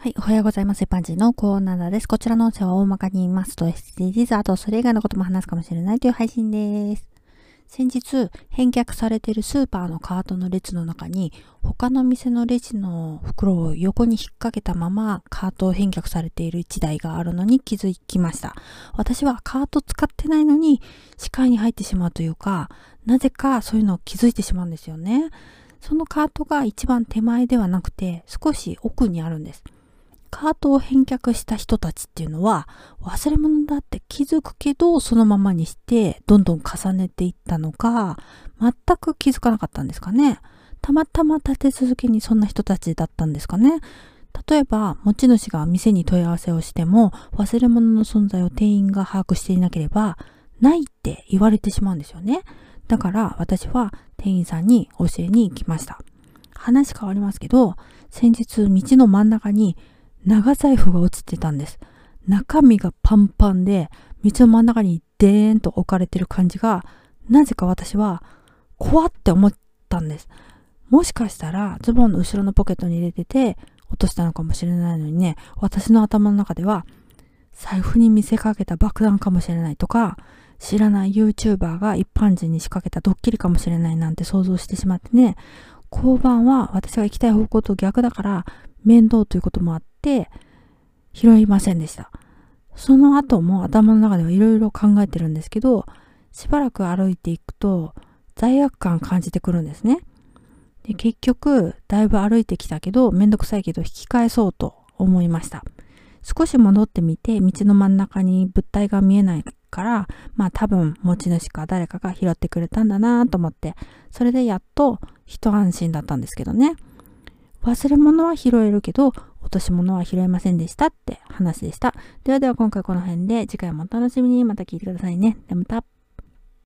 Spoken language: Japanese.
はい、おはようございます。一般人のコーナーです。こちらの音声は大まかに言いますと SDGs、あとそれ以外のことも話すかもしれないという配信です。先日、返却されているスーパーのカートの列の中に、他の店のレジの袋を横に引っ掛けたままカートを返却されている1台があるのに気づきました。私はカート使ってないのに視界に入ってしまうというか、なぜかそういうのを気づいてしまうんですよね。そのカートが一番手前ではなくて少し奥にあるんです。カートを返却した人たちっていうのは忘れ物だって気づくけどそのままにしてどんどん重ねていったのか全く気づかなかったんですかね。たまたま立て続けにそんな人たちだったんですかね。例えば持ち主が店に問い合わせをしても忘れ物の存在を店員が把握していなければないって言われてしまうんですよね。だから私は店員さんに教えに行きました。話変わりますけど先日道の真ん中に長財布が落ちてたんです。中身がパンパンで、道の真ん中にデーンと置かれてる感じが、なぜか私は怖って思ったんです。もしかしたらズボンの後ろのポケットに入れてて落としたのかもしれないのにね、私の頭の中では財布に見せかけた爆弾かもしれないとか、知らない YouTuber が一般人に仕掛けたドッキリかもしれないなんて想像してしまってね、交番は私が行きたい方向と逆だから面倒ということもあって拾いませんでした。その後も頭の中ではいろいろ考えてるんですけど、しばらく歩いていくと罪悪感感じてくるんですね。で結局、だいぶ歩いてきたけど、めんどくさいけど引き返そうと思いました。少し戻ってみて、道の真ん中に物体が見えないから、まあ多分持ち主か誰かが拾ってくれたんだなと思って、それでやっと一安心だったんですけどね。忘れ物は拾えるけど、落とし物は拾えませんでしたって話でした。ではでは今回この辺で、次回もお楽しみにまた聞いてくださいね。ではまた。